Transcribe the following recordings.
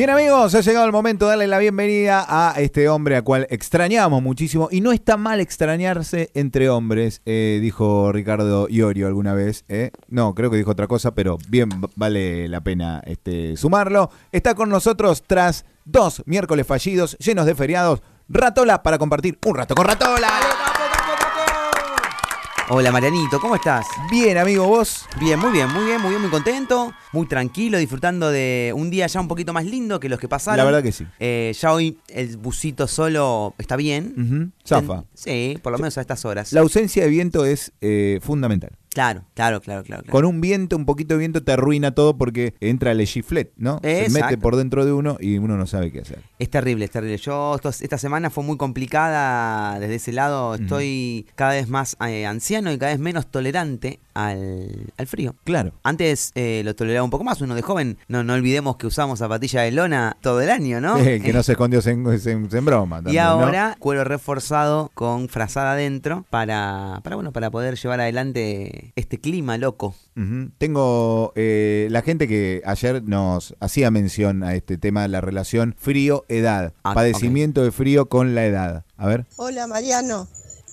Bien amigos, ha llegado el momento de darle la bienvenida a este hombre a cual extrañamos muchísimo y no está mal extrañarse entre hombres, eh, dijo Ricardo Iorio alguna vez. eh. No, creo que dijo otra cosa, pero bien vale la pena este, sumarlo. Está con nosotros tras dos miércoles fallidos llenos de feriados. Ratola para compartir un rato con Ratola. Hola Marianito, ¿cómo estás? Bien amigo, vos. Bien, muy bien, muy bien, muy bien, muy contento, muy tranquilo, disfrutando de un día ya un poquito más lindo que los que pasaron. La verdad que sí. Eh, ya hoy el busito solo está bien. Sí, por lo menos a estas horas. La ausencia de viento es eh, fundamental. Claro, claro, claro, claro. claro. Con un viento, un poquito de viento te arruina todo porque entra el giflet, ¿no? Se mete por dentro de uno y uno no sabe qué hacer. Es terrible, es terrible. Yo estos- esta semana fue muy complicada desde ese lado. Estoy cada vez más eh, anciano y cada vez menos tolerante al, al frío. Claro. Antes eh, lo toleraba un poco más, uno de joven. No, no olvidemos que usamos zapatilla de lona todo el año, ¿no? Eh, que no se escondió en, en- en broma. Y ahora cuero reforzado con frazada adentro para, para bueno para poder llevar adelante este clima loco. Tengo eh, la gente que ayer nos hacía mención a este tema de la relación frío-edad. Ah, Padecimiento de frío con la edad. A ver. Hola Mariano,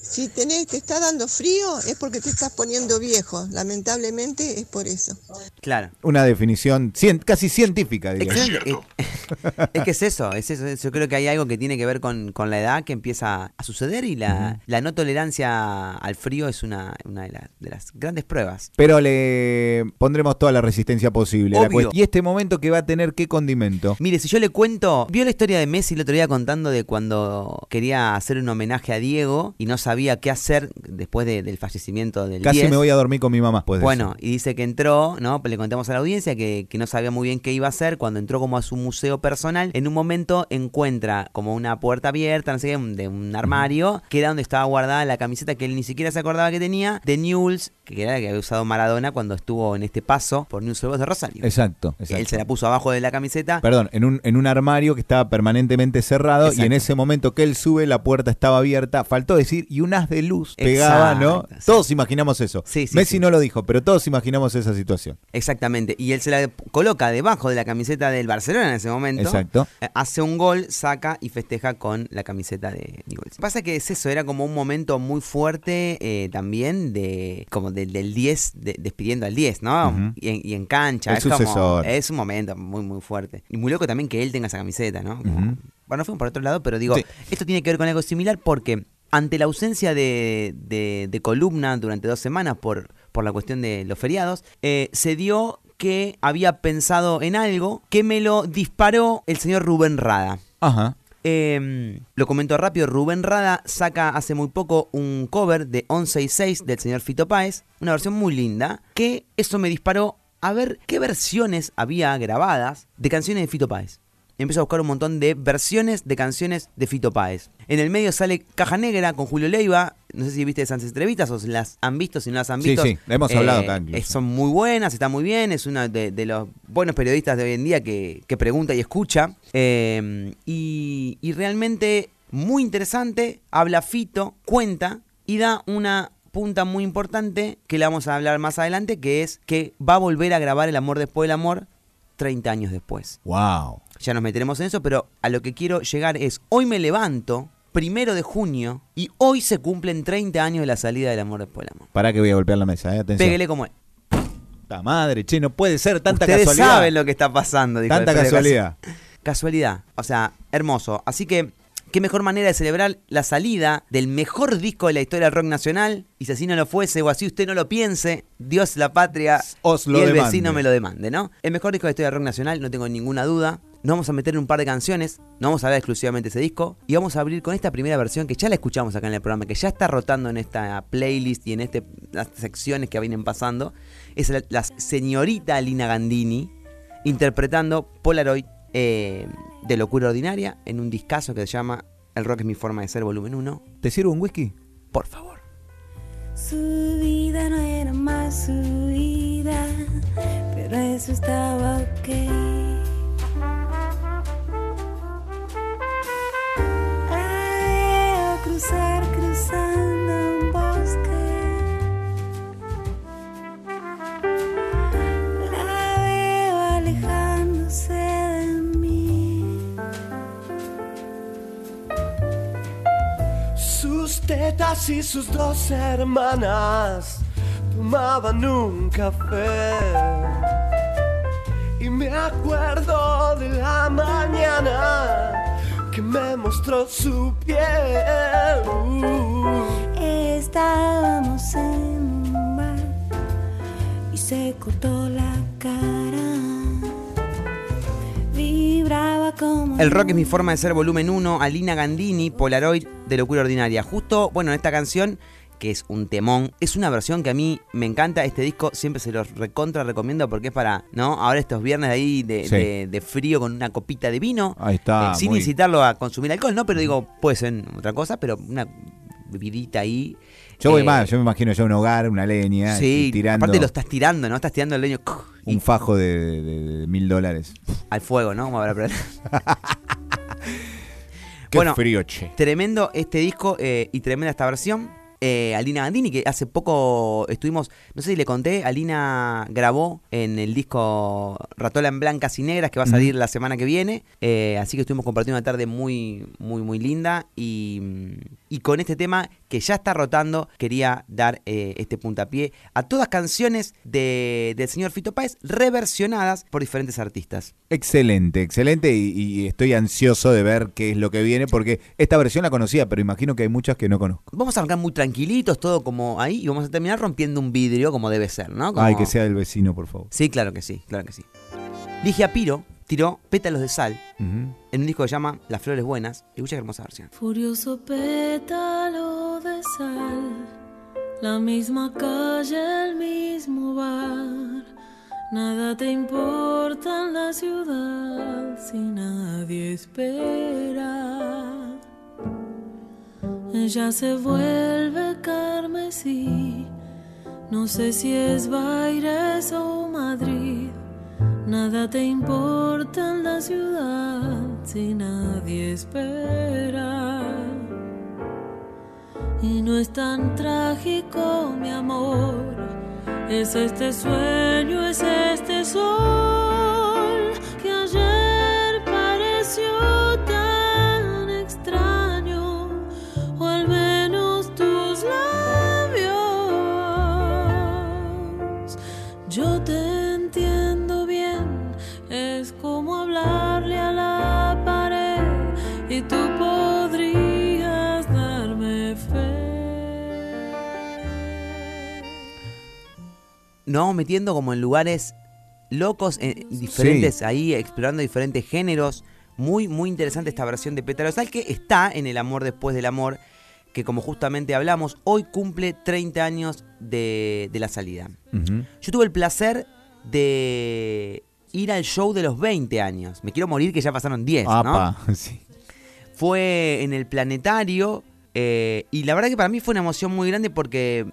si tenés, te está dando frío es porque te estás poniendo viejo. Lamentablemente es por eso. Claro. Una definición cien- casi científica, diría. yo. Excelente. Eh, es que es eso, es eso. es- Yo creo que hay algo que tiene que ver con, con la edad que empieza a suceder y la, la no tolerancia al frío es una, una de, las- de las grandes pruebas. Pero le pondremos toda la resistencia posible. la Obvio. cuest- y este momento que va a tener qué condimento. Mire, si yo le cuento, vio la historia de Messi el otro día contando de cuando quería hacer un homenaje a Diego y no sabía qué hacer después de- del fallecimiento del Casi 10. me voy a dormir con mi mamá después de Bueno, eso. y dice que entró, ¿no? Le contamos a la audiencia que, que no sabía muy bien qué iba a hacer. Cuando entró como a su museo personal, en un momento encuentra como una puerta abierta, no sé un- de un armario, que era donde estaba guardada la camiseta que él ni siquiera se acordaba que tenía, de Newell's, que era la que había usado Maradona cuando estuvo en este paso por Boys de Rosario. Exacto, exacto. Él se la puso abajo de la camiseta. Perdón, en un, en un armario que estaba permanentemente cerrado y en ese momento que él sube la puerta estaba abierta, faltó decir, y un haz de luz pegaba, ¿no? Exacto. Todos imaginamos eso. Sí, sí, Messi sí. no lo dijo, pero todos imaginamos esa situación. Exactamente. Y él se la coloca debajo de la camiseta del Barcelona en ese momento. Exacto. Eh, Hace un gol, saca y festeja con la camiseta de Newell's. Pasa que es eso, era como un momento muy fuerte eh, también de como del- del 10, de- despidiendo al 10, ¿no? Y, en, y en cancha. El es como- sucesor. es un momento muy, muy fuerte. Y muy loco también que él tenga esa camiseta, ¿no? Como- Ujú. Bueno, fuimos por otro lado, pero digo, Sí. esto tiene que ver con algo similar porque ante la ausencia de, de- de columna durante dos semanas por, por la cuestión de los feriados, eh, se dio que había pensado en algo que me lo disparó el señor Rubén Rada. Ajá. Eh, lo comento rápido, Rubén Rada saca hace muy poco un cover de 11 y 6 del señor Fito Páez, una versión muy linda, que eso me disparó a ver qué versiones había grabadas de canciones de Fito Páez. Empiezo a buscar un montón de versiones de canciones de Fito Páez. En el medio sale Caja Negra con Julio Leiva. No sé si viste esas entrevistas o si las han visto, si no las han Sí, visto. sí, hemos hablado acá incluso. eh, Son muy buenas, está muy bien. Es uno de, de los buenos periodistas de hoy en día que, que pregunta y escucha. Eh, y, y realmente muy interesante. Habla Fito, cuenta y da una punta muy importante que le vamos a hablar más adelante, que es que va a volver a grabar El amor después del amor 30 años después. Wow. Ya nos meteremos en eso, pero a lo que quiero llegar es, hoy me levanto, primero de junio, y hoy se cumplen 30 años de la salida del amor después del amor. Para que voy a golpear la mesa, ¿eh? Atención. Pégale como es. Puta madre, che, no puede ser tanta Ustedes casualidad. saben lo que está pasando. dijo Tanta casualidad. Casu- Casualidad. O sea, hermoso. Así que, qué mejor manera de celebrar la salida del mejor disco de la historia del rock nacional. Y si así no lo fuese, o así usted no lo piense, Dios, la patria Os lo y el demande. vecino me lo demande, ¿no? El mejor disco de la historia del rock nacional, no tengo ninguna duda. Nos vamos a meter en un par de canciones, no vamos a hablar exclusivamente de ese disco y vamos a abrir con esta primera versión que ya la escuchamos acá en el programa, que ya está rotando en esta playlist y en este, las secciones que vienen pasando. Es la, la señorita Lina Gandini interpretando Polaroid eh, de locura ordinaria en un discazo que se llama El rock es mi forma de ser, volumen 1. ¿Te sirvo un whisky? Por favor. Su vida no era más su vida, pero eso estaba ok. Tetas y sus dos hermanas tomaban un café. Y me acuerdo de la mañana que me mostró su piel. Uh. Estábamos en un bar y se cortó la cara. Vibraba. El rock es mi forma de ser, volumen 1, Alina Gandini, Polaroid de locura ordinaria. Justo, bueno, en esta canción, que es un temón, es una versión que a mí me encanta. Este disco siempre se los recontra recomiendo porque es para, ¿no? Ahora estos viernes de ahí de, Sí. de- de frío con una copita de vino. Ahí está, eh, sin muy- incitarlo a consumir alcohol, ¿no? Pero digo, puede ser otra cosa, pero una bebidita ahí. Yo voy eh, más, yo me imagino ya un hogar, una leña, Sí, y tirando aparte lo estás tirando, ¿no? Estás tirando el leño y un fajo de, mil dólares. al fuego, ¿no? Como prender. Qué Bueno, frío, che. Tremendo este disco eh, y tremenda esta versión. Eh, Alina Gandini, que hace poco estuvimos, no sé si le conté, Alina grabó en el disco Ratola en Blancas y Negras, que va a salir la semana que viene. Eh, así que estuvimos compartiendo una tarde muy, muy, muy linda. Y, y con este tema que ya está rotando, quería dar eh, este puntapié a todas canciones de, del señor Fito Páez reversionadas por diferentes artistas. Excelente, excelente y, y estoy ansioso de ver qué es lo que viene porque esta versión la conocía, pero imagino que hay muchas que no conozco. Vamos a arrancar muy tranquilitos, todo como ahí, y vamos a terminar rompiendo un vidrio como debe ser, ¿no? Como- Ay, que sea del vecino, por favor. Sí, claro que sí, claro que sí. Ligia Piro tiró Pétalos de Sal Ujú. en un disco que se llama Las Flores Buenas. Escucha qué hermosa versión. Furioso pétalo de sal, la misma calle, el mismo bar. Nada te importa en la ciudad si nadie espera. Ella se vuelve carmesí, no sé si es Baires o Madrid. Nada te importa en la ciudad si nadie espera. Y no es tan trágico, mi amor. Es este sueño, es este sol Nos vamos metiendo como en lugares locos, eh, diferentes ahí, explorando diferentes géneros. Muy, muy interesante esta versión de Pétalos de Sal que está en El Amor Después del Amor, que como justamente hablamos, hoy cumple 30 años de, de la salida. Yo tuve el placer de ir al show de los 20 años. Me quiero morir que ya pasaron 10, ¿no? Sí. fue en el planetario eh, y la verdad que para mí fue una emoción muy grande porque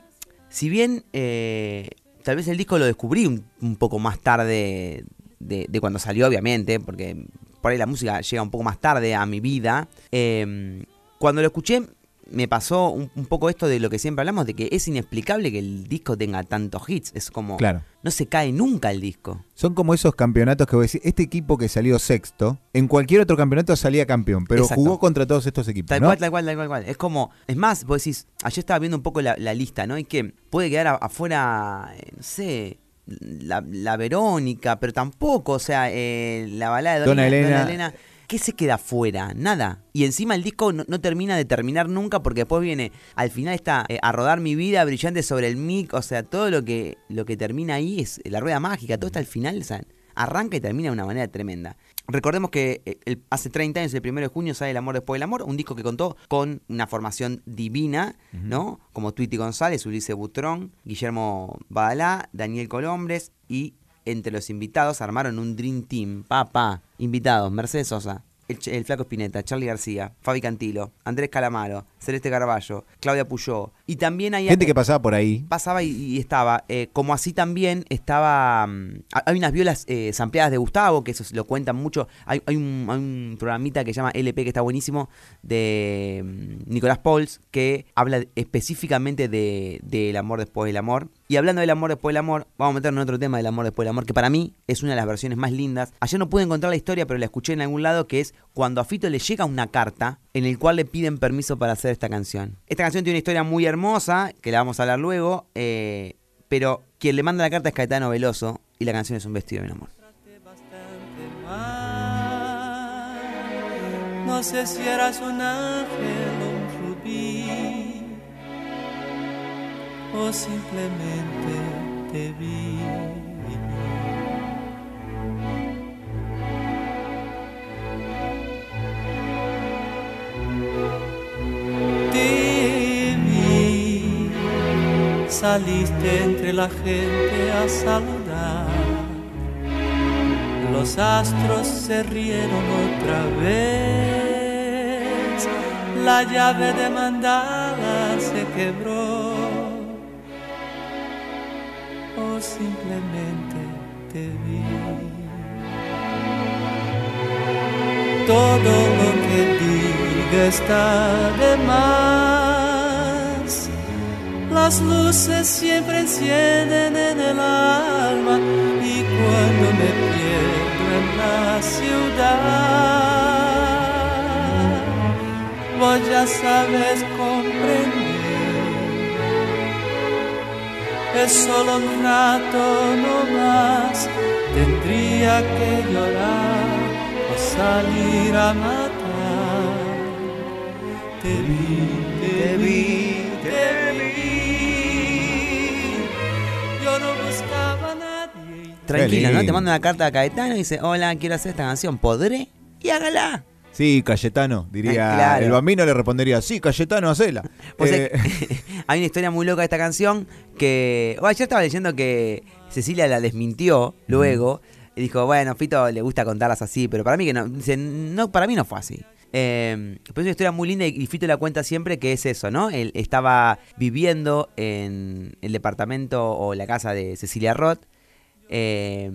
si bien eh, tal vez el disco lo descubrí un, poco más tarde de, cuando salió obviamente porque por ahí la música llega un poco más tarde a mi vida. Eh, cuando lo escuché me pasó un, un poco esto de lo que siempre hablamos de que es inexplicable que el disco tenga tantos hits es como Claro. no se cae nunca el disco Son como esos campeonatos que vos decís, este equipo que salió sexto, en cualquier otro campeonato salía campeón, pero Exacto. jugó contra todos estos equipos, Tal ¿no? cual, tal cual, tal cual. Es como, es más, vos decís, ayer estaba viendo un poco la, la lista, ¿no? Y que puede quedar afuera, eh, no sé, la, la Verónica, pero tampoco, o sea, eh, la balada de Dona Dona, Elena. ¿Qué se queda afuera? Nada. Y encima el disco no, no termina de terminar nunca porque después viene, al final está eh, a rodar mi vida brillante sobre el mic, o sea, todo lo que, lo que termina ahí es la rueda mágica, todo está al final, o sea, arranca y termina de una manera tremenda. Recordemos que eh, el- hace 30 años, el 1 de junio, sale El Amor Después del Amor, un disco que contó con una formación divina, ¿no? Como Tweety González, Ulises Butrón, Guillermo Badalá, Daniel Colombres y entre los invitados armaron un Dream Team. Papá, invitados, Mercedes Sosa, el, Flaco Spinetta, Charlie García, Fabi Cantilo, Andrés Calamaro, Celeste Carballo, Claudia Puyó, Y también hay Gente que pasaba por ahí. pasaba y, y estaba. eh, como así también estaba. mm, ha- hay unas violas eh, sampleadas de Gustavo, que eso se lo cuentan mucho. Hay, hay un, hay un programita que se llama LP que está buenísimo de mm, Nicolás Pauls, que habla específicamente de- del amor después del amor. Y hablando del amor después del amor, vamos a meternos en otro tema del amor después del amor, que para mí es una de las versiones más lindas. Ayer no pude encontrar la historia, pero la escuché en algún lado, que es cuando a Fito le llega una carta en el cual le piden permiso para hacer esta canción. Esta canción tiene una historia muy hermosa, que la vamos a hablar luego, eh, pero quien le manda la carta es Caetano Veloso, y la canción es un vestido de mi amor. No sé si eras un ángel o un rubí, o simplemente te vi. Saliste entre la gente a saludar. Los astros se rieron otra vez, la llave de mandada se quebró, o simplemente te vi. Todo lo que diga está de más. Las luces siempre encienden en el alma y cuando me pierdo en la ciudad, vos ya sabes comprender. Es solo un rato no más, tendría que llorar o salir a matar. Te vi, te vi, te vi. Tranquila, ¿no? Te manda una carta a Caetano y dice, hola, quiero hacer esta canción, ¿podré? Y hágala. Sí, Cayetano, diría. Claro. El bambino le respondería, sí, Cayetano, hacela. Pues Eh, hay una historia muy loca de esta canción que. Bueno, yo estaba leyendo que Cecilia la desmintió luego. Y dijo, bueno, Fito le gusta contarlas así, pero para mí que no. Dice, no, para mí no fue así. Eh, pero es una historia muy linda y Fito la cuenta siempre que es eso, ¿no? Él estaba viviendo en el departamento o la casa de Cecilia Roth. Eh,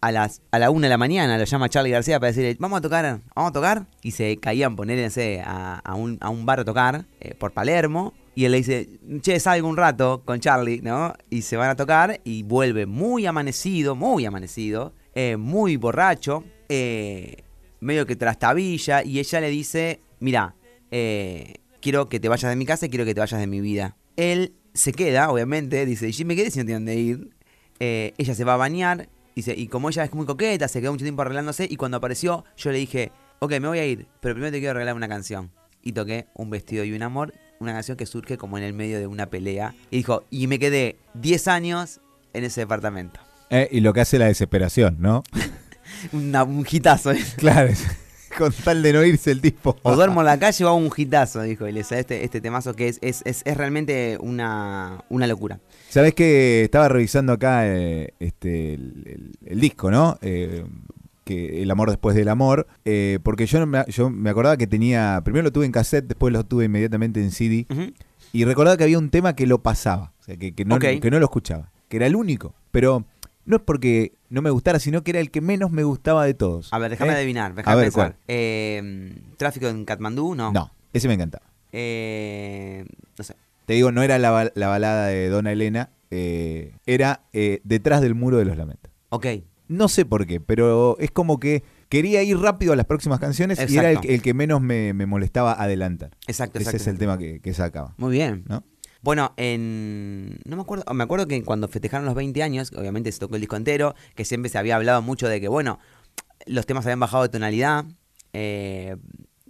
a las a la una de la mañana lo llama Charlie García para decirle, vamos a tocar, vamos a tocar. Y se caían, ponerse a, a un, a un bar a tocar eh, por Palermo. Y él le dice, che, salgo un rato con Charlie, ¿no? Y se van a tocar y vuelve muy amanecido, muy amanecido, eh, muy borracho, eh, medio que trastabilla. Y ella le dice, mira, quiero que te vayas de mi casa y quiero que te vayas de mi vida. Él se queda, obviamente, dice, y me quedé si no tiene dónde ir. Eh, ella se va a bañar, y como ella es muy coqueta, se quedó mucho tiempo arreglándose, y cuando apareció, yo le dije, ok, me voy a ir, pero primero te quiero regalar una canción. Y toqué Un vestido y un amor, una canción que surge como en el medio de una pelea. Y dijo, y me quedé 10 años en ese departamento. eh, y lo que hace la desesperación, ¿no? Una- un hitazo. ¿eh? claro, con tal de no irse el tipo. O duermo en la calle o hago un hitazo, dijo Ilesa. Este, este temazo que es, es, es, es realmente una, una locura. Sabes que estaba revisando acá eh, este el, el- el disco, ¿no? Eh, que El amor después del amor, eh, porque yo, no me, yo me acordaba que tenía, primero lo tuve en cassette, después lo tuve inmediatamente en CD, Ujú. y recordaba que había un tema que lo pasaba, o sea, que, que no, que no lo escuchaba, que era el único, pero no es porque no me gustara, sino que era el que menos me gustaba de todos. A ver, déjame ¿Eh? adivinar, A déjame ver, pensar. ¿cuál? Eh, ¿Tráfico en Katmandú? No. No, ese me encantaba. Eh, no sé. Te digo, no era la, ba- la balada de Dona Elena, eh, era eh, Detrás del muro de los lamentos. Ok. No sé por qué, pero es como que quería ir rápido a las próximas canciones y era el, que menos me, me molestaba adelantar. Exacto, Ese exacto. es el exacto. tema que, que sacaba. Muy bien. ¿no? Bueno, en. No me acuerdo. Me acuerdo que cuando festejaron los 20 años, obviamente se tocó el disco entero, que siempre se había hablado mucho de que, bueno, los temas habían bajado de tonalidad. eh,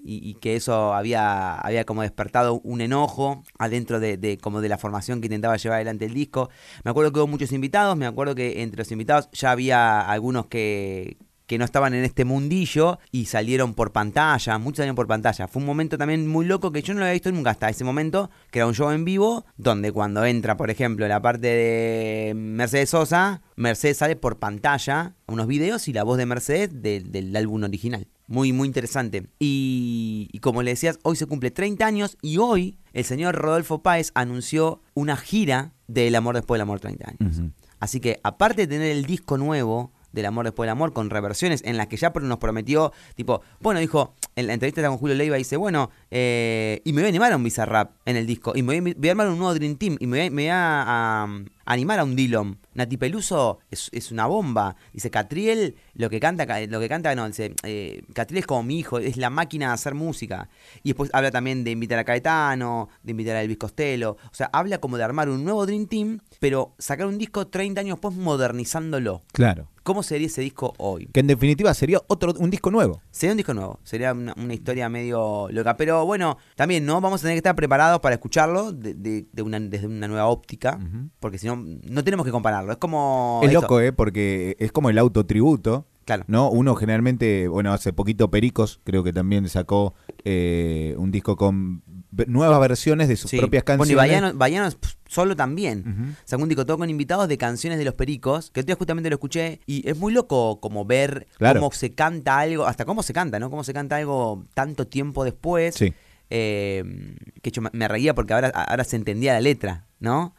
y, que eso había, había como despertado un enojo adentro de, de como de la formación que intentaba llevar adelante el disco. Me acuerdo que hubo muchos invitados, me acuerdo que entre los invitados ya había algunos que, que no estaban en este mundillo y salieron por pantalla, muchos salieron por pantalla. Fue un momento también muy loco que yo no lo había visto nunca hasta ese momento, que era un show en vivo, donde cuando entra, por ejemplo, la parte de Mercedes Sosa, Mercedes sale por pantalla, unos videos y la voz de Mercedes de- del álbum original. Muy, muy interesante. Y, y como le decías, hoy se cumple 30 años y hoy el señor Rodolfo Páez anunció una gira del amor después del amor 30 años. Así que aparte de tener el disco nuevo del amor después del amor con reversiones en las que ya nos prometió, tipo, bueno, dijo, en la entrevista con Julio Leiva dice, bueno, eh, y me voy a animar a un Bizarrap en el disco, y me voy, a- voy a armar un nuevo Dream Team, y me voy, me a- a animar a un Dillon. Nati Peluso es, es una bomba. Dice, Catriel, lo que canta, ca- lo que canta, no, dice, eh, Catriel es como mi hijo, es la máquina de hacer música. Y después habla también de invitar a Caetano, de invitar a Elvis Costello. O sea, habla como de armar un nuevo Dream Team, pero sacar un disco 30 años después modernizándolo. Claro. ¿Cómo sería ese disco hoy? Que en definitiva sería otro un disco nuevo. Sería un disco nuevo, sería una, una historia medio loca. Pero bueno, también no vamos a tener que estar preparados para escucharlo de, de- de una, desde una nueva óptica, porque si no, no tenemos que compararlo. Es como. Es esto. loco, ¿eh? Porque es como el autotributo. Claro. ¿No? Uno generalmente, bueno, hace poquito Pericos, creo que también sacó eh, un disco con nuevas versiones de sus Sí. propias Bueno, canciones. y Baiano, Baiano pf, solo también. Sacó un disco todo con invitados de canciones de los pericos, que el día justamente lo escuché, y es muy loco como ver Claro. cómo se canta algo, hasta cómo se canta, ¿no? Cómo se canta algo tanto tiempo después. Sí. Eh, que yo me- me reía porque ahora, ahora se entendía la letra, ¿no?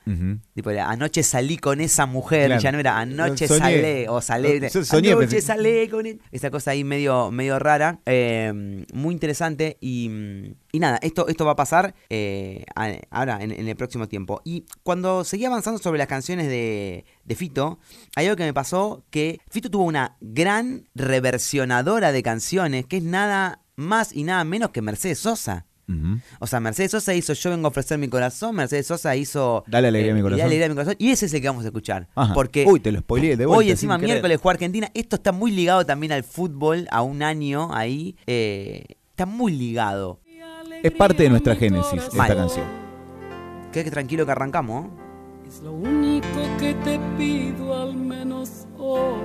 Tipo, anoche salí con esa mujer, Claro. ya no era anoche Soñé. salé, o salé, So- soñé, anoche pensé. salé con él. Esa cosa ahí medio, medio rara, eh, muy interesante y, y nada, esto, esto va a pasar eh, ahora, en, en el próximo tiempo. Y cuando seguía avanzando sobre las canciones de, de Fito, hay algo que me pasó, que Fito tuvo una gran reversionadora de canciones, que es nada más y nada menos que Mercedes Sosa. O sea, Mercedes Sosa hizo Yo vengo a ofrecer mi corazón, Mercedes Sosa hizo Dale alegría a mi y corazón. Dale alegría a mi corazón. Y ese es el que vamos a escuchar. Ajá. Porque Uy, te lo spoileé de vuelta. hoy encima miércoles juega Argentina. Esto está muy ligado también al fútbol, a un año ahí. eh, está muy ligado. Es parte de nuestra génesis esta Mal. canción. Qué que tranquilo que arrancamos. ¿eh? Es lo único que te pido al menos hoy.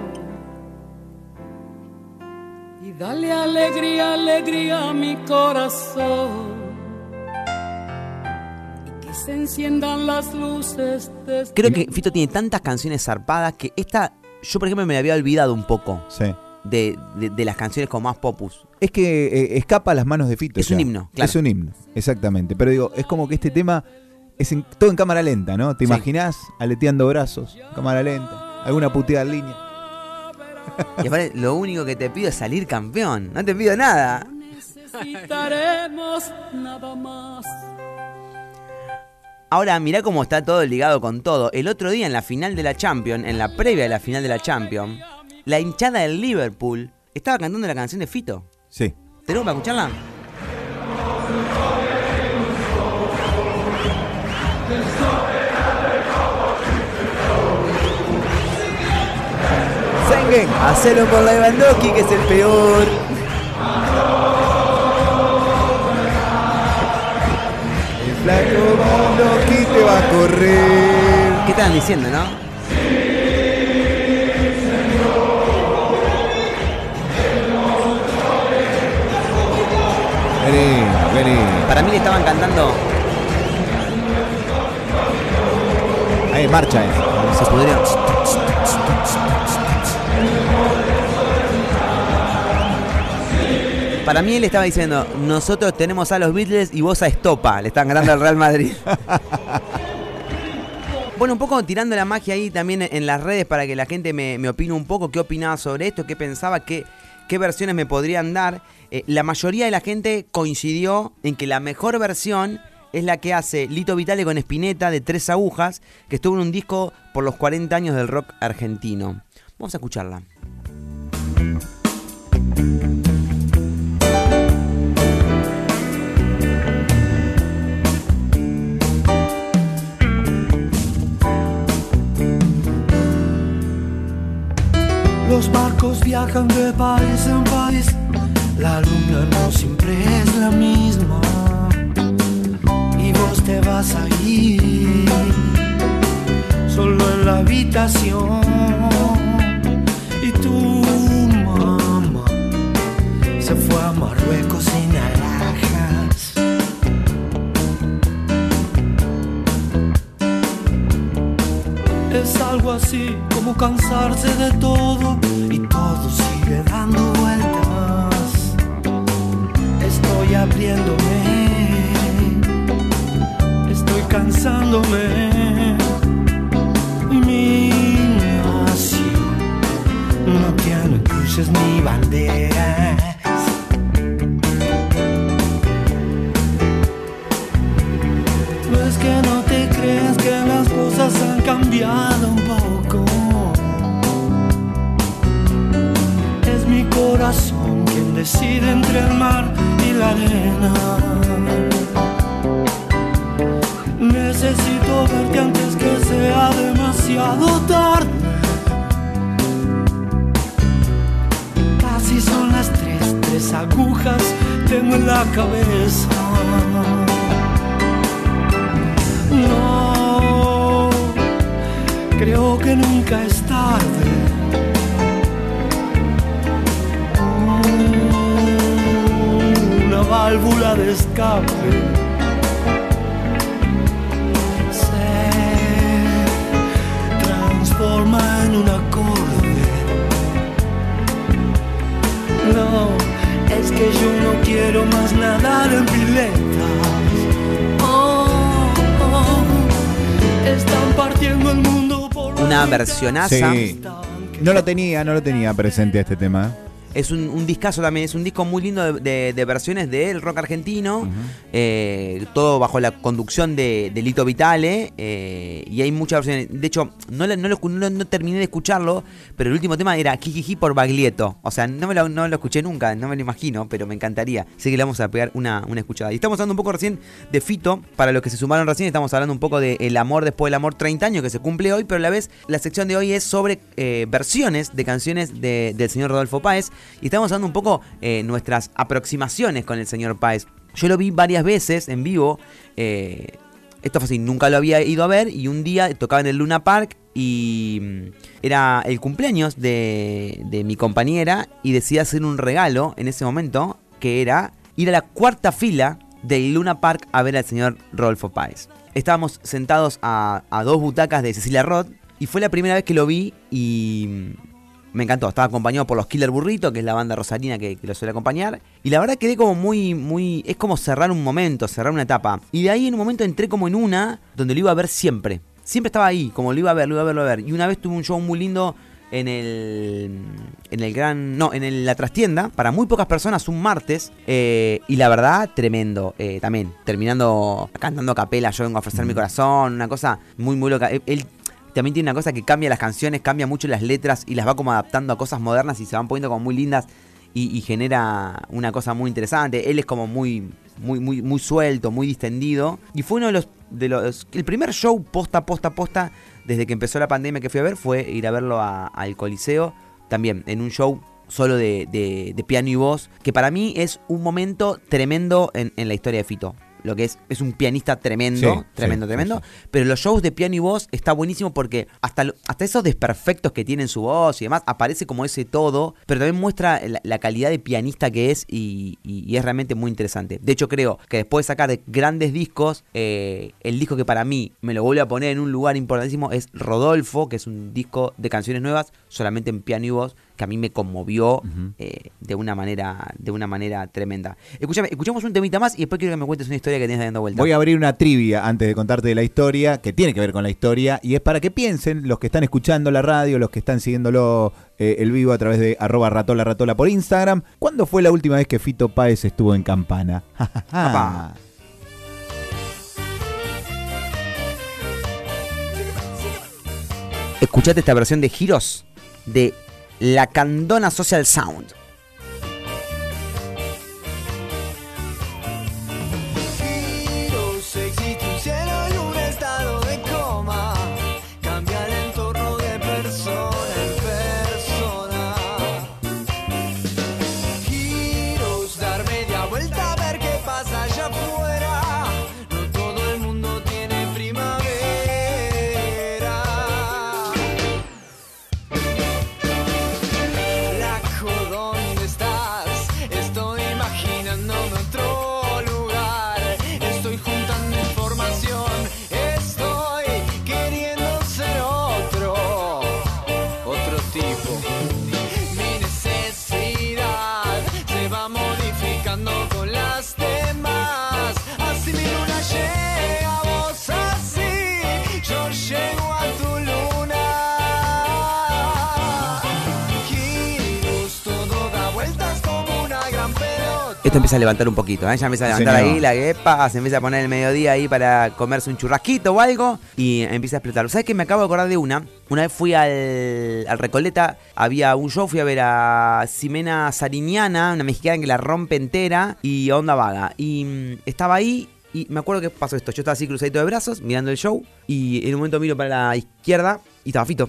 Y dale alegría, alegría a mi corazón. Se enciendan las luces de este Creo que Fito tiene tantas canciones zarpadas que esta, yo por ejemplo me la había olvidado un poco Sí. de, de- de las canciones con más popus. Es que eh, escapa a las manos de Fito. Es ya. un himno, claro. Es un himno, exactamente. Pero digo, es como que este tema es en- todo en cámara lenta, ¿no? ¿Te Sí. imaginás aleteando brazos, cámara lenta, alguna puteada en línea? Y aparte, lo único que te pido es salir campeón. No te pido nada. necesitaremos nada más. Ahora, mirá cómo está todo ligado con todo. El otro día en la final de la Champions, en la previa de la final de la Champions, la hinchada del Liverpool estaba cantando la canción de Fito. Sí. ¿Tenemos para escucharla? Sengen, hacelo por Lewandowski que es el peor. El correr. ¿Qué estaban diciendo, no? Vení, vení. Para mí le estaban cantando. Ahí, marcha es. Se pudrieron. Para mí él estaba diciendo, nosotros tenemos a los Beatles y vos a Estopa, le están ganando al Real Madrid. bueno, un poco tirando la magia ahí también en las redes para que la gente me, me opine un poco qué opinaba sobre esto, qué pensaba, qué, qué versiones me podrían dar. Eh, la mayoría de la gente coincidió en que la mejor versión es la que hace Lito Vitale con Spinetta de Tres Agujas, que estuvo en un disco por los 40 años del rock argentino. Vamos a escucharla. Los barcos viajan de país en país. La luna no siempre es la misma. Y vos te vas a ir solo en la habitación. Y tú más se fue a Marruecos sin alhajas. Es algo así como cansarse de todo y todo sigue dando vueltas. Estoy abriéndome, estoy cansándome. Mi nación no tiene cruces ni banderas. Cambiado un poco. Es mi corazón quien decide entre el mar y la arena. Necesito verte antes que sea demasiado tarde. Casi son las tres, tres agujas tengo en la cabeza. Creo que nunca es tarde. Una válvula de escape. Se transforma en un acorde. No, es que yo no quiero más nadar en piletas. Oh, oh, están partiendo el mundo Una versionaza. No lo tenía, no lo tenía presente este tema. Es un, un discazo también, es un disco muy lindo de, de- de versiones del rock argentino, eh, todo bajo la conducción de, de Lito Vitale, eh, y hay muchas versiones. De hecho, no, no, lo, no, no terminé de escucharlo, pero el último tema era Jijiji por Baglietto. O sea, no, me lo, no lo escuché nunca, no me lo imagino, pero me encantaría. Así que le vamos a pegar una, una escuchada. Y estamos hablando un poco recién de Fito, para los que se sumaron recién, estamos hablando un poco de El amor después del amor 30 años, que se cumple hoy, pero a la vez la sección de hoy es sobre eh, versiones de canciones de- del señor Rodolfo Páez. Y estamos hablando un poco eh, nuestras aproximaciones con el señor Páez. Yo lo vi varias veces en vivo. eh, esto fue así, nunca lo había ido a ver. Y un día tocaba en el Luna Park y mm, era el cumpleaños de, de mi compañera. Y decidí hacer un regalo en ese momento, que era ir a la cuarta fila del Luna Park a ver al señor Rodolfo Páez. Estábamos sentados a, a dos butacas de Cecilia Roth. Y fue la primera vez que lo vi y mm, me encantó. Estaba acompañado por los Killer Burrito, que es la banda rosarina que, que lo suele acompañar. Y la verdad quedé como muy, muy. Es como cerrar un momento, cerrar una etapa. Y de ahí en un momento entré como en una donde lo iba a ver siempre. Siempre estaba ahí, como lo iba a ver, lo iba a ver, lo iba a ver. Y una vez tuve un show muy lindo en el. En el gran. No, en el- la trastienda. Para muy pocas personas, un martes. eh, y la verdad, tremendo. eh, también, terminando cantando a capela, yo vengo a ofrecer mi corazón. Una cosa muy, muy loca. Él también tiene una cosa que cambia las canciones, cambia mucho las letras y las va como adaptando a cosas modernas y se van poniendo como muy lindas y, genera una cosa muy interesante. Él es como muy, muy, muy, muy suelto, muy distendido. Y fue uno de los, de los. El primer show posta, posta, posta, desde que empezó la pandemia que fui a ver, fue ir a verlo al Coliseo. También en un show solo de, de- de piano y voz, que para mí es un momento tremendo en, en la historia de Fito. Lo que es, es un pianista tremendo, Sí, tremendo, sí, tremendo. sí, Pero los shows de piano y voz está buenísimo porque hasta, hasta esos desperfectos que tiene en su voz y demás, aparece como ese todo, pero también muestra la, la calidad de pianista que es y, y- y es realmente muy interesante. De hecho, creo que después de sacar de grandes discos, eh, el disco que para mí me lo vuelve a poner en un lugar importantísimo es Rodolfo, que es un disco de canciones nuevas, solamente en piano y voz, que a mí me conmovió eh, de una manera de una manera tremenda. Escúchame, escuchamos un temita más y después quiero que me cuentes una historia que tienes dando vuelta. Voy a abrir una trivia antes de contarte de la historia, que tiene que ver con la historia, y es para que piensen los que están escuchando la radio, los que están siguiéndolo eh, el vivo a través de arroba ratola ratola por Instagram. ¿Cuándo fue la última vez que Fito Páez estuvo en campana? Papá. Escuchate esta versión de Giros de La Candona Social Sound. Esto empieza a levantar un poquito, ¿eh? ya empieza a levantar señor. ahí la guepa, se empieza a poner el mediodía ahí para comerse un churrasquito o algo y empieza a explotar. ¿Sabes qué? Me acabo de acordar de una. Una vez fui al, al Recoleta, había un show, fui a ver a Ximena Sariñana, una mexicana que la rompe entera y onda vaga. Y mm, estaba ahí y me acuerdo que pasó esto. Yo estaba así cruzadito de brazos mirando el show y en un momento miro para la izquierda y estaba Fito.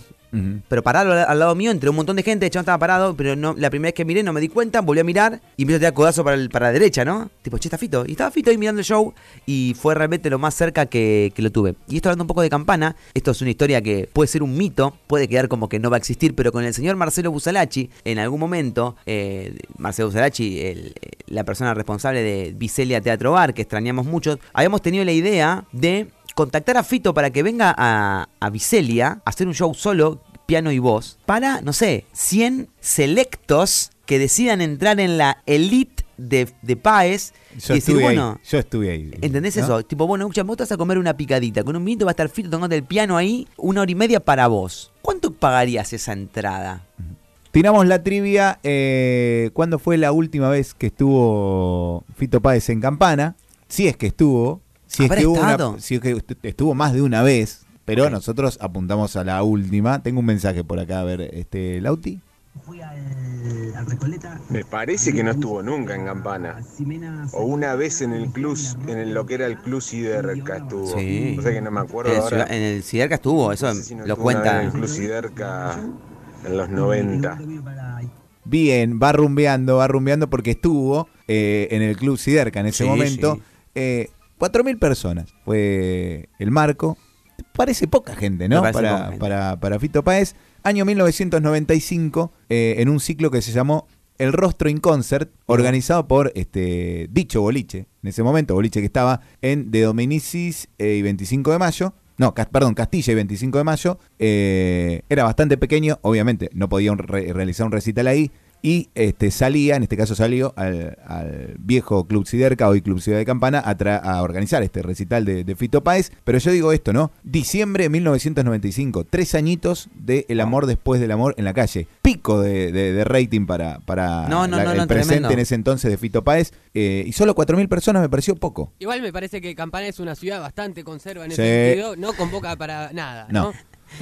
Pero parado al, lado mío, entre un montón de gente, estaba parado, pero no, la primera vez que miré no me di cuenta, volví a mirar y empecé a tirar codazo para, el- para la derecha, ¿no? Tipo, che, está Fito. Y estaba Fito ahí mirando el show y fue realmente lo más cerca que, lo tuve. Y esto hablando un poco de campana, esto es una historia que puede ser un mito, puede quedar como que no va a existir, pero con el señor Marcelo Busalachi, en algún momento, eh, Marcelo Busalachi, eh, la persona responsable de Vicelia Teatro Bar, que extrañamos mucho, habíamos tenido la idea de contactar a Fito para que venga a, a Vicelia a hacer un show solo, piano y voz, para, no sé, 100 selectos que decidan entrar en la elite de, de Paes Yo y decir, estuve bueno, ahí. Yo estuve ahí. ¿Entendés ¿no? eso? Tipo, bueno, escucha, vos te vas a comer una picadita. Con un minuto va a estar Fito tocando el piano ahí, una hora y media para vos. ¿Cuánto pagarías esa entrada? Tiramos la trivia. Eh, ¿Cuándo fue la última vez que estuvo Fito Páez en Campana? Si es que estuvo. Si es ¿Habrá que, hubo una- estado? si es que est- estuvo más de una vez. Pero nosotros apuntamos a la última. Tengo un mensaje por acá, a ver, este, Lauti. Me parece que no estuvo nunca en Campana. O una vez en el club, en el- lo que era el club Siderca estuvo. Sí. O sea que no me acuerdo En el, ahora. en el Siderca estuvo, eso No sé si no lo estuvo cuenta. En el club Siderca en los 90. Bien, va rumbeando, va rumbeando porque estuvo eh, en el Club Siderca en ese Sí, momento. sí. Eh, 4.000 personas fue el marco. Parece poca gente, ¿no? Para, poca gente. para, para Fito Páez. Año 1995, eh, en un ciclo que se llamó El Rostro in Concert, organizado por este dicho boliche. En ese momento, boliche que estaba en De Dominicis eh, y 25 de mayo. No, perdón, Castilla y 25 de mayo. Eh, era bastante pequeño, obviamente no podían re- realizar un recital ahí. Y este, salía, en este caso salió al, al viejo Club Siderca, hoy Club Ciudad de Campana, a, tra- a organizar este recital de, de Fito Páez. Pero yo digo esto, ¿no? Diciembre de 1995, tres añitos de El amor después del amor en la calle. Pico de, de- de rating para, para No, no, la- no, el presente tremendo. en ese entonces de Fito Páez. Eh, y solo 4.000 personas me pareció poco. Igual me parece que Campana es una ciudad bastante conserva en Sí. ese sentido. No convoca para nada, No. ¿no?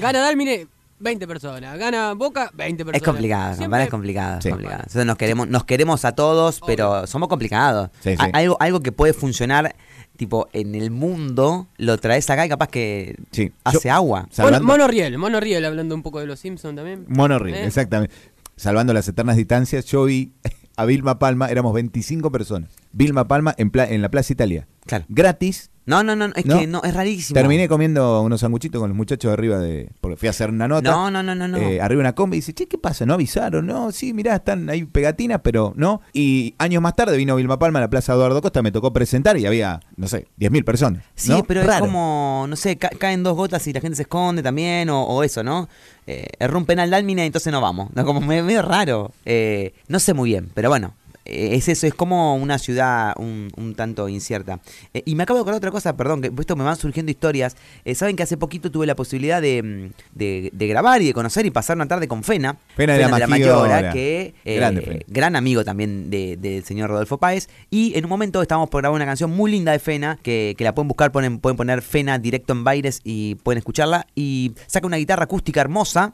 Gana Dalmine, 20 personas. Gana Boca, 20 personas. Es complicado, Siempre- Campana es complicado, es Sí. complicado. Entonces nos queremos, nos queremos a todos, pero somos complicados. Sí, sí. A- Algo, algo que puede funcionar, tipo, en el mundo, lo traes acá y capaz que Sí. hace Yo- agua. Mono, Salvando- Monorriel, Monorriel, hablando un poco de los Simpsons también. Monorriel, ¿Eh? exactamente. Salvando las eternas distancias, yo vi a Vilma Palma, éramos 25 personas. Vilma Palma en, pla- en la Plaza Italia. Claro. Gratis. No, no, no, es No. que no, es rarísimo. Terminé comiendo unos sanguchitos con los muchachos de arriba de. Porque fui a hacer una nota. No, no, no, no, no. Eh, arriba una combi y dice, che, ¿qué pasa? ¿No avisaron? No, sí, mirá, están ahí pegatinas, pero no. Y años más tarde vino Vilma Palma a la Plaza Eduardo Costa, me tocó presentar y había, no sé, 10.000 personas. Sí, ¿no? pero es como, no sé, ca- caen dos gotas y la gente se esconde también, o, o eso, ¿no? Eh, erró un penal Dálmina y entonces no vamos. No, como medio, medio raro. Eh, no sé muy bien, pero bueno. Eh, Es eso, es como una ciudad un, un tanto incierta. Eh, y me acabo de acordar otra cosa, perdón, que esto me van surgiendo historias. Eh, Saben que hace poquito tuve la posibilidad de, mm, de- de grabar y de conocer y pasar una tarde con Fena. Fena de la. Mayora, que eh, Grande Fena. gran amigo también de- del señor Rodolfo Páez. Y en un momento estábamos por grabar una canción muy linda de Fena, que, que la pueden buscar, ponen, pueden poner Fena directo en Baires y pueden escucharla. Y saca una guitarra acústica hermosa,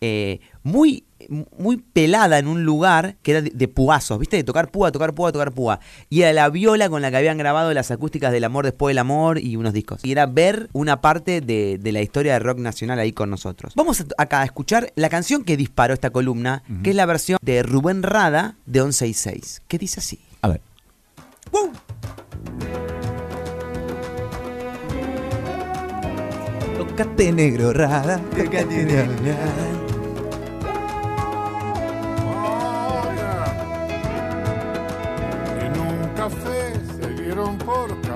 eh, muy, muy pelada en un lugar que era de, de púazos, ¿viste? De tocar púa, tocar púa, tocar púa. Y era la viola con la que habían grabado las acústicas del amor después del amor y unos discos. Y era ver una parte de, de la historia de rock nacional ahí con nosotros. Vamos a- acá a escuchar la canción que disparó esta columna, que es la versión de Rubén Rada de 11 y 6, que dice así. A ver. ¡Woo! Tocate negro, rada. Tocate negro, En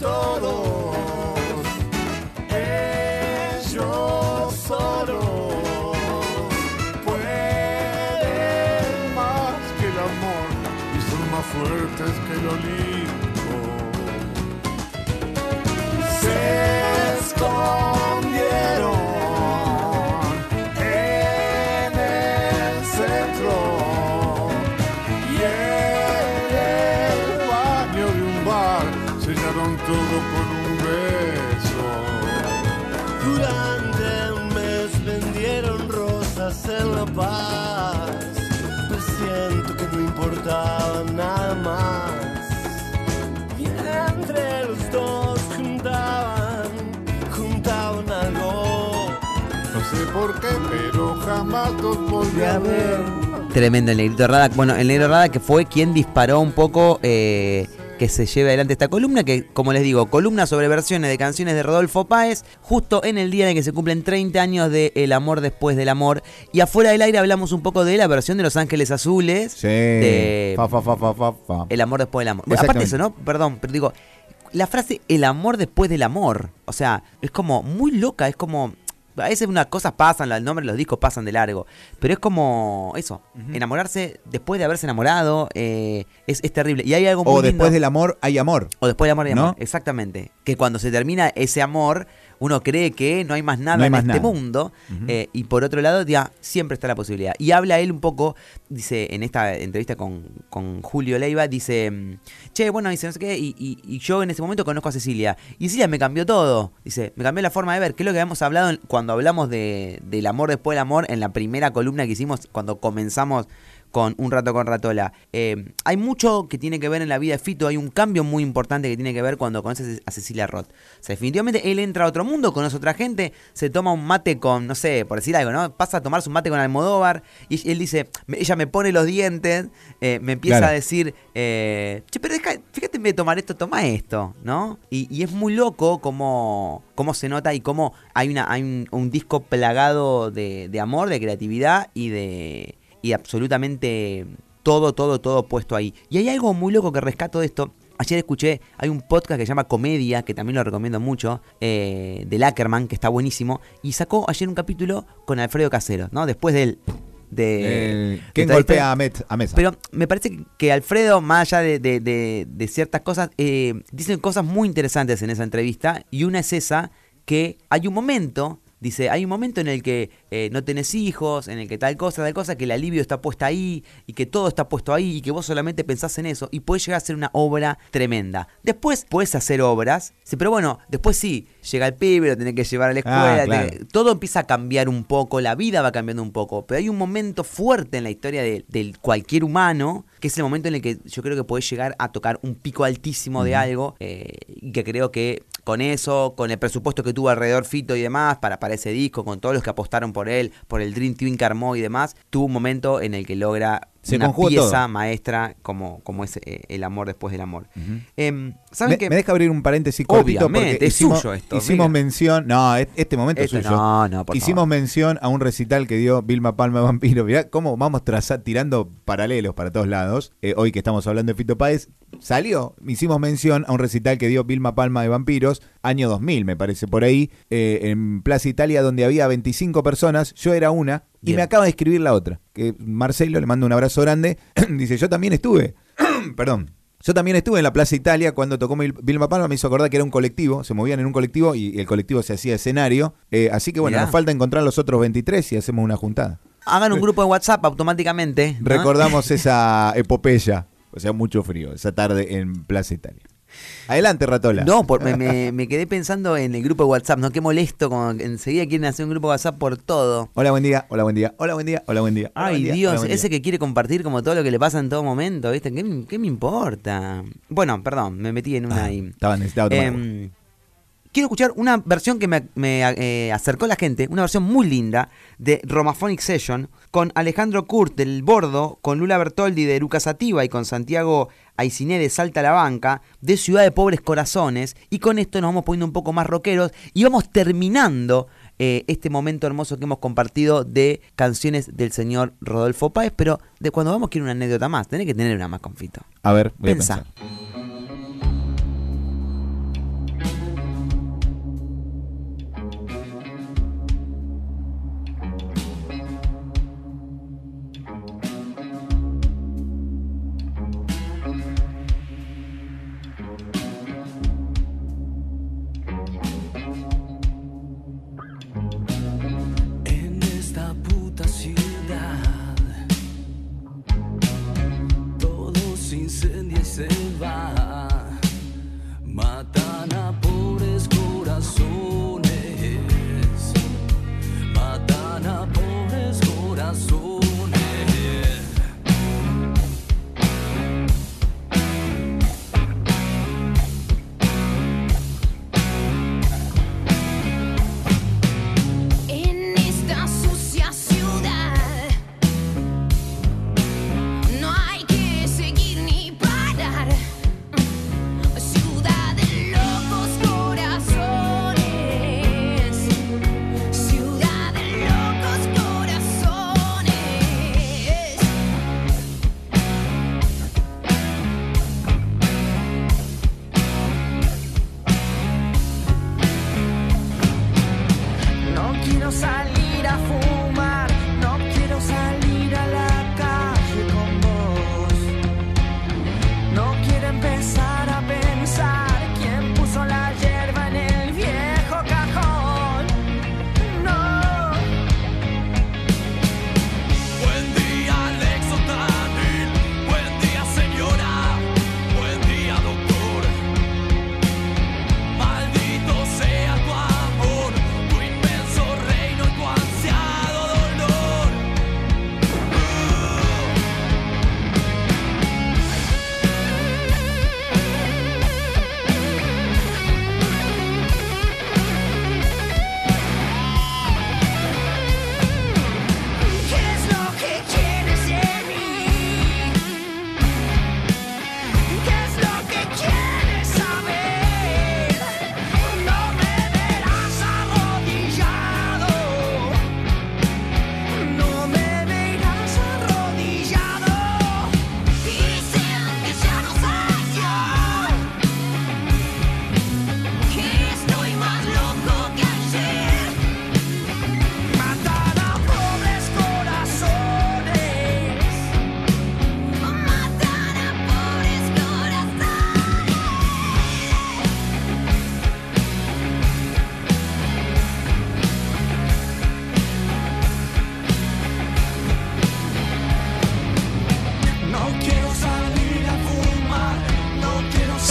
Todos, ellos más que el amor y son más fuertes que el Olimpo. se todo con un beso. Durante un mes vendieron rosas en La Paz. Pues siento que no importaba nada más. Y entre los dos juntaban, juntaban algo. No sé por qué, pero jamás los volví a ver. Tremendo el negrito Rada. Bueno, el negro Rada que fue quien disparó un poco eh, que se lleve adelante esta columna, que como les digo, columna sobre versiones de canciones de Rodolfo Páez, justo en el día en el que se cumplen 30 años de El amor después del amor. Y afuera del aire hablamos un poco de la versión de Los Ángeles Azules. Sí. De Fa, fa, fa, fa, fa, fa. El amor después del amor. Aparte de eso, ¿no? Perdón, pero digo, la frase el amor después del amor, o sea, es como muy loca, es como... A veces unas cosas pasan, el nombre de los discos pasan de largo, pero es como eso, enamorarse después de haberse enamorado eh, es, es terrible. Y hay algo muy O lindo- después del amor hay amor. o después del amor y ¿No? amor, exactamente. Que cuando se termina ese amor, uno cree que no hay más nada No hay en más este nada. mundo. eh, y por otro lado, ya siempre está la posibilidad. Y habla él un poco, dice, en esta entrevista con, con Julio Leiva, dice, mm, che, bueno, dice, no sé qué, y, y- y yo en ese momento conozco a Cecilia. Y Cecilia me cambió todo. Dice, me cambió la forma de ver, que es lo que habíamos hablado en- cuando hablamos de, del amor después del amor, en la primera columna que hicimos cuando comenzamos con Un Rato con Ratola. Eh, hay mucho que tiene que ver en la vida de Fito, hay un cambio muy importante que tiene que ver cuando conoces a Cecilia Roth. O sea, definitivamente él entra a otro mundo, conoce a otra gente, se toma un mate con, no sé, por decir algo, ¿no? Pasa a tomarse un mate con Almodóvar y él dice, ella me pone los dientes, eh, me empieza Claro. a decir, eh, che, pero deja- fíjate en vez de tomar esto, toma esto, ¿no? Y, y es muy loco cómo, cómo se nota y cómo hay, una, hay un, un disco plagado de, de amor, de creatividad y de y absolutamente todo, todo, todo puesto ahí. Y hay algo muy loco que rescato de esto. Ayer escuché, hay un podcast que se llama Comedia, que también lo recomiendo mucho, eh, de Lackerman, que está buenísimo, y sacó ayer un capítulo con Alfredo Casero, ¿no? Después del... De, de ¿Quién golpea a, Met- a Mesa? Pero me parece que- que Alfredo, más allá de, de- de- de ciertas cosas, eh, dicen cosas muy interesantes en esa entrevista. Y una es esa, que hay un momento, dice, hay un momento en el que eh, no tenés hijos, en el que tal cosa, tal cosa, que el alivio está puesta ahí, y que todo está puesto ahí, y que vos solamente pensás en eso, y puedes llegar a ser una obra tremenda. Después puedes hacer obras, sí, pero bueno, después sí, llega el pibe, lo tenés que llevar a la Ah, escuela, claro. tenés- todo empieza a cambiar un poco, la vida va cambiando un poco, pero hay un momento fuerte en la historia de, de cualquier humano, que es el momento en el que yo creo que podés llegar a tocar un pico altísimo de algo, eh, y que creo que con eso, con el presupuesto que tuvo alrededor Fito y demás, para, para ese disco, con todos los que apostaron por él, por el Dream Team que armó y demás, tuvo un momento en el que logra Se una pieza todo. maestra como, como es eh, el amor después del amor. Em, ¿Saben me, qué? me deja abrir un paréntesis cortito Obviamente, porque es hicimos, suyo esto, hicimos mira. mención, no, este momento es suyo. no, no, por hicimos favor. mención a un recital que dio Vilma Palma de Vampiro. Mirá cómo vamos traza- tirando paralelos para todos lados. Eh, hoy que estamos hablando de Fito Páez, salió, hicimos mención a un recital que dio Vilma Palma de Vampiros, año 2000 me parece por ahí, eh, en Plaza Italia donde había 25 personas, yo era una y me acaba de escribir la otra, que Marcelo le mando un abrazo grande, dice, yo también estuve, perdón. Yo también estuve en la Plaza Italia cuando tocó Vil- Vilma Palma, me hizo acordar que era un colectivo, se movían en un colectivo y el colectivo se hacía escenario. Eh, así que bueno, Mirá. nos falta encontrar los otros 23 y hacemos una juntada. Hagan un grupo de WhatsApp automáticamente. ¿no? Recordamos esa epopeya, o sea, mucho frío, esa tarde en Plaza Italia. Adelante, Ratola. No, por- me, me- me quedé pensando en el grupo de WhatsApp, ¿no? Qué molesto, como enseguida quieren hacer un grupo de WhatsApp por todo. Hola, buen día, hola, buen día, hola, buen día, hola, buen día. Ay, buen día, Dios, hola, buen día. ese que quiere compartir como todo lo que le pasa en todo momento, ¿viste? ¿Qué, me- qué me importa? Bueno, perdón, me metí en una Ah, ahí. estaba necesitado quiero escuchar una versión que me, me, eh, acercó la gente, una versión muy linda de Romaphonic Session con Alejandro Kurt del Bordo, con Lula Bertoldi de Eruca Sativa y con Santiago Aiciné de Salta a la Banca, de Ciudad de Pobres Corazones. Y con esto nos vamos poniendo un poco más rockeros y vamos terminando eh, este momento hermoso que hemos compartido de canciones del señor Rodolfo Páez. Pero de cuando vamos quiero una anécdota más, tenés que tener una más, confito. A ver, voy Pensá. a pensar.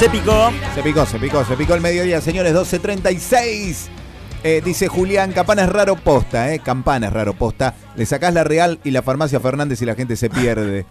Se picó. Se picó, se picó, se picó el mediodía, señores, 12.36. Eh, dice Julián, campana es raro posta, eh. Campana es raro posta. Le sacás la Real y la farmacia Fernández y la gente se pierde.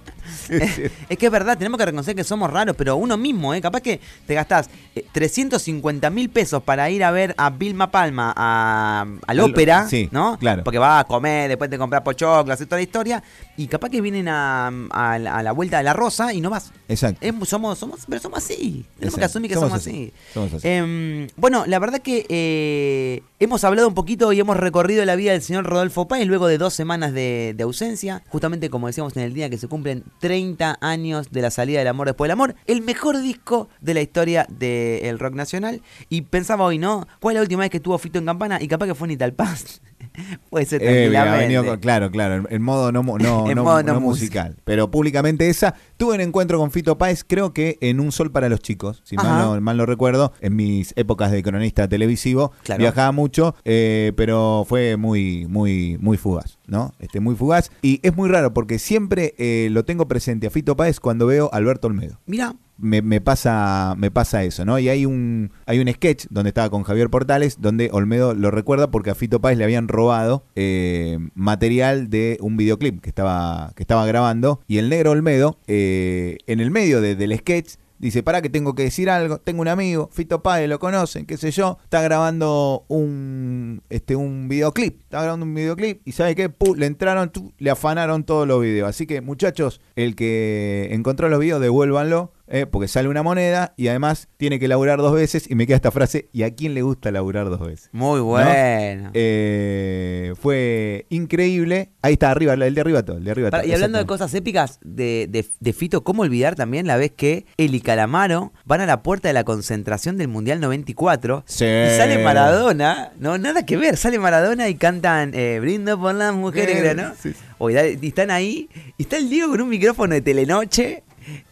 Es que es verdad, tenemos que reconocer que somos raros, pero uno mismo, ¿eh? Capaz que te gastás eh, 350 mil pesos para ir a ver a Vilma Palma a, al ópera, sí, ¿no? claro. Porque va a comer, después te compras pochoclas, y toda la historia, y capaz que vienen a, a la- a la vuelta de la rosa y no vas. Exacto. Somos, somos, pero somos así. Tenemos Exacto. que asumir que Somos somos, así. así. Somos así. Em, bueno, la verdad que eh, hemos hablado un poquito y hemos recorrido la vida del señor Rodolfo Páez luego de dos semanas de, de ausencia. Justamente como decíamos en el día que se cumplen 30 años de la salida del amor después del amor. El mejor disco de la historia del rock nacional. Y pensaba hoy, ¿no? ¿Cuál es la última vez que tuvo Fito en campana? Y capaz que fue en Italpaz. Puede ser tranquilamente. con- claro, claro, en- modo no, no, no- modo no musical. Pero públicamente esa. Tuve un encuentro con Fito Páez, creo que en Un Sol para los Chicos, si mal no, mal no recuerdo, en mis épocas de cronista televisivo. Claro. Viajaba mucho, eh, pero fue muy, muy, muy fugaz, ¿no? Este, muy fugaz. Y es muy raro porque siempre eh, lo tengo presente a Fito Páez cuando veo a Alberto Olmedo. Mira, me, pasa me pasa eso, ¿no? Y hay un hay un sketch donde estaba con Javier Portales donde Olmedo lo recuerda porque a Fito Páez le habían robado eh, material de un videoclip que estaba que estaba grabando y el negro Olmedo eh, en el medio de- del sketch Dice, para que tengo que decir algo, tengo un amigo, Fito Páez, lo conocen, qué sé yo, está grabando un este un videoclip, está grabando un videoclip y sabe qué, le entraron, le afanaron todos los videos. Así que muchachos, el que encontró los videos, devuélvanlo, eh, porque sale una moneda y además tiene que laburar dos veces y me queda esta frase, ¿y a quién le gusta laburar dos veces? Muy ¿No? bueno. Eh, fue increíble. Ahí está arriba, el de arriba todo, el de arriba todo, y hablando de cosas épicas de, de- de Fito, ¿cómo olvidar también la vez que él y Calamaro van a la puerta de la concentración del Mundial 94 Sí. y sale Maradona? No, nada que ver, sale Maradona y cantan eh, Brindo por las mujeres, ¿no? sí. O y están ahí, y está el Diego con un micrófono de Telenoche.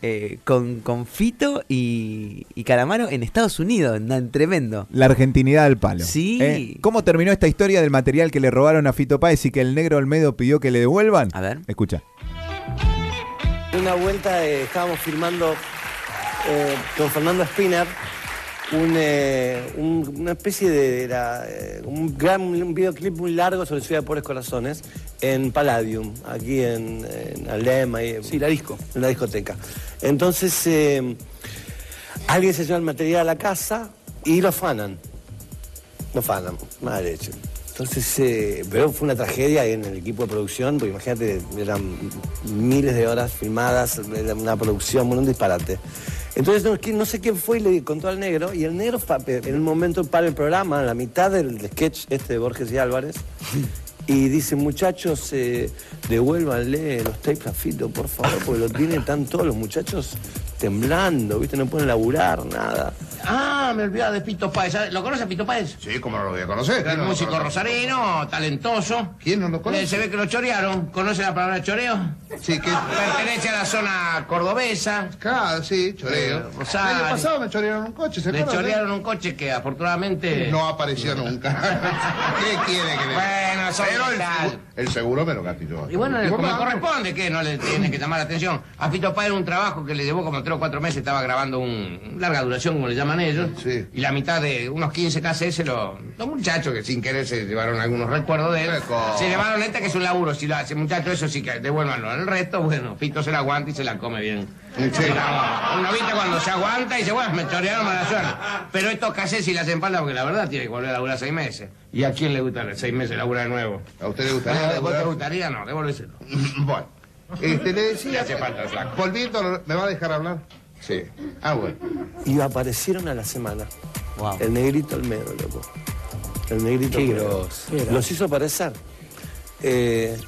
Eh, con, con Fito y, y Calamaro en Estados Unidos, tremendo. La argentinidad al palo. Sí. ¿Eh? ¿Cómo terminó esta historia del material que le robaron a Fito Páez y que el negro Olmedo pidió que le devuelvan? A ver. Escucha. Una vuelta eh, estábamos filmando eh, con Fernando Spinner un, eh, un- una especie de, era, eh, un gran un videoclip muy largo sobre Ciudad de Pobres Corazones en Palladium, aquí en, en Alem, ahí en- Sí, la disco. en la discoteca. Entonces, eh, alguien se lleva el material a la casa y lo afanan. Lo afanan, mala leche. Entonces, eh, pero fue una tragedia en el equipo de producción, porque imagínate, eran miles de horas filmadas, era una producción, un disparate. Entonces, no, ¿quién- no sé quién fue y le contó al negro, y el negro pa- en un momento para el programa, en la mitad del sketch este de Borges y Álvarez, y dice, muchachos, eh, devuélvanle los tapes a Fito, por favor, porque lo tienen tan todos los muchachos temblando, ¿viste? No pueden laburar, nada. Ah, me olvidaba de Pito Páez. ¿Sabe- ¿Lo conoce Pito Páez? Sí, como no lo voy a conocer. El ¿Quién no lo músico conoce? rosarino, talentoso. ¿Quién no lo conoce? Eh, se ve que lo chorearon. ¿Conoce la palabra choreo? Sí, que... Pertenece a la zona cordobesa. Claro, sí, choreo. Eh, El Rosario. año pasado me chorearon un coche, ¿se Le acuerdan? chorearon un coche que afortunadamente... No apareció nunca. ¿Qué quiere que le Bueno, son Pero el, el seguro me lo yo. Y bueno, como corresponde, que no le tiene que llamar la atención. A Fito Páez un trabajo que le llevó como tres o cuatro meses, estaba grabando un larga duración, como le llaman ellos. Y la mitad de unos 15 KCS, los, los muchachos que sin querer se llevaron algunos recuerdos de él, se llevaron esta que es un laburo. Si lo hace muchacho, eso sí que devuélvanlo. El resto, bueno, Fito se la aguanta y se la come bien. Digamos, Uno viste cuando se aguanta y dice, bueno, me chorearon mala suerte. Pero estos sí le hacen falta porque la verdad tiene que volver a laburar seis meses. ¿Y a quién le gusta seis meses laburar de nuevo? ¿A usted le gustaría ¿A vos laburar? te gustaría? No, devolvérselo. Bueno, este, le Le decía... hace falta flaco. Volviendo, ¿me va a dejar hablar? Sí. Ah, bueno. Y aparecieron a la semana. El negrito Almedo, loco. El negrito Qué Almedo. Los hizo aparecer. Eh,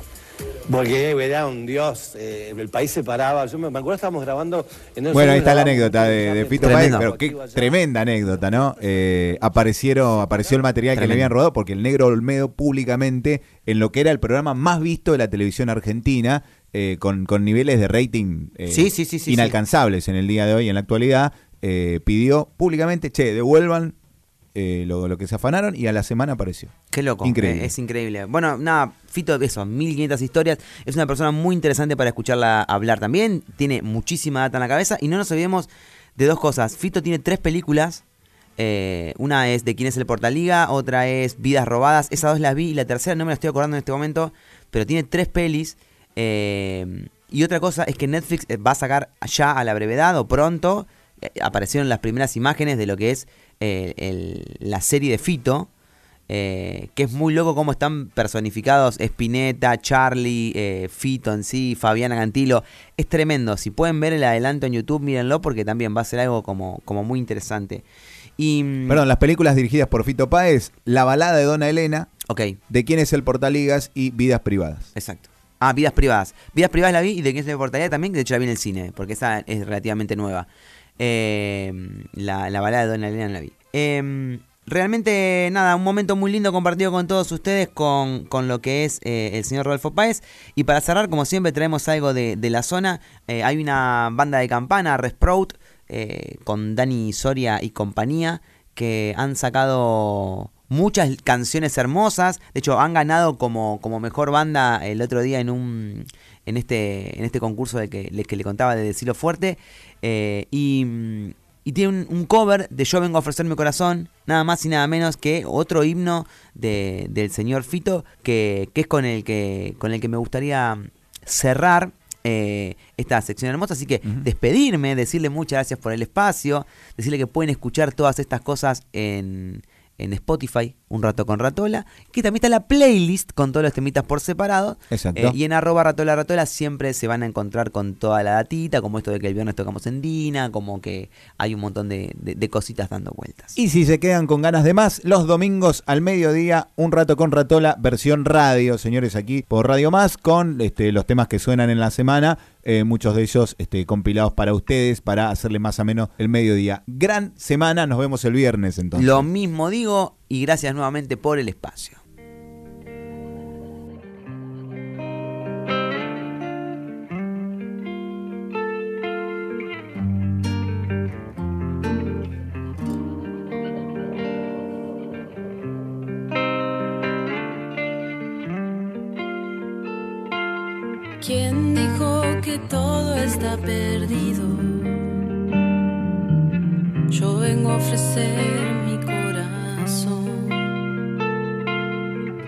porque era un dios. eh, el país se paraba. Yo me, me acuerdo estábamos grabando. En el Bueno, ahí está la anécdota de, de Fito Páez, pero qué tremenda anécdota, ¿no? Eh, aparecieron, apareció el material que le habían rodado porque el negro Olmedo públicamente, en lo que era el programa más visto de la televisión argentina, eh, con, con niveles de rating eh, Sí, sí, sí, sí, inalcanzables en el día de hoy, en la actualidad, eh, pidió públicamente, che, devuelvan eh, lo, lo que se afanaron y a la semana apareció. Qué loco. Increíble. eh, Es increíble. Bueno, nada, Fito, eso, 1500 historias. Es una persona muy interesante para escucharla hablar también. Tiene muchísima data en la cabeza. Y no nos olvidemos de dos cosas. Fito tiene tres películas. eh, una es de quién es el Portaliga, otra es Vidas Robadas. Esas dos las vi y la tercera no me la estoy acordando en este momento. Pero tiene tres pelis. eh, y otra cosa es que Netflix va a sacar ya a la brevedad o pronto. eh, aparecieron las primeras imágenes de lo que es el- la serie de Fito. eh, que es muy loco cómo están personificados Spinetta, Charlie, eh, Fito en sí, Fabiana Cantilo. Es tremendo. Si pueden ver el adelanto en YouTube, mírenlo porque también va a ser algo como, como muy interesante. Y, mm, Perdón, las películas dirigidas por Fito Páez, La balada de Dona Elena, ok, de quién es el Portaligas y Vidas Privadas. exacto. Ah, Vidas Privadas. Vidas Privadas la vi y de quién se me portaría también, que de hecho la vi en el cine, porque esa es relativamente nueva. Eh, la, la balada de Dona Elena la vi. Eh, realmente, nada, un momento muy lindo compartido con todos ustedes con, con lo que es eh, el señor Rodolfo Páez. Y para cerrar, como siempre, traemos algo de, de la zona. Eh, hay una banda de campana, Resprout, eh, con Dani Soria y compañía, que han sacado muchas canciones hermosas. De hecho, han ganado como, como mejor banda el otro día en un en este en este concurso de que, le- que le contaba de Decilo Fuerte. Eh, y, y tiene un, un cover de Yo vengo a ofrecer mi corazón, nada más y nada menos que otro himno de- del señor Fito, que, que es con el que, con el que me gustaría cerrar eh, esta sección hermosa. Así que despedirme, decirle muchas gracias por el espacio, decirle que pueden escuchar todas estas cosas en, en Spotify, Un Rato con Ratola, que también está la playlist con todos los temitas por separado. Exacto. Eh, y en arroba ratola ratola siempre se van a encontrar con toda la datita, como esto de que el viernes tocamos en Dina, como que hay un montón de, de- de cositas dando vueltas. Y si se quedan con ganas de más, los domingos al mediodía, un rato con Ratola, versión radio, señores, aquí por Radio Más, con este, los temas que suenan en la semana, eh, muchos de ellos este, compilados para ustedes, para hacerle más ameno el mediodía. Gran semana, nos vemos el viernes entonces. Lo mismo digo y gracias nuevamente por el espacio. ¿Quién dijo que todo está perdido. Yo vengo a ofrecer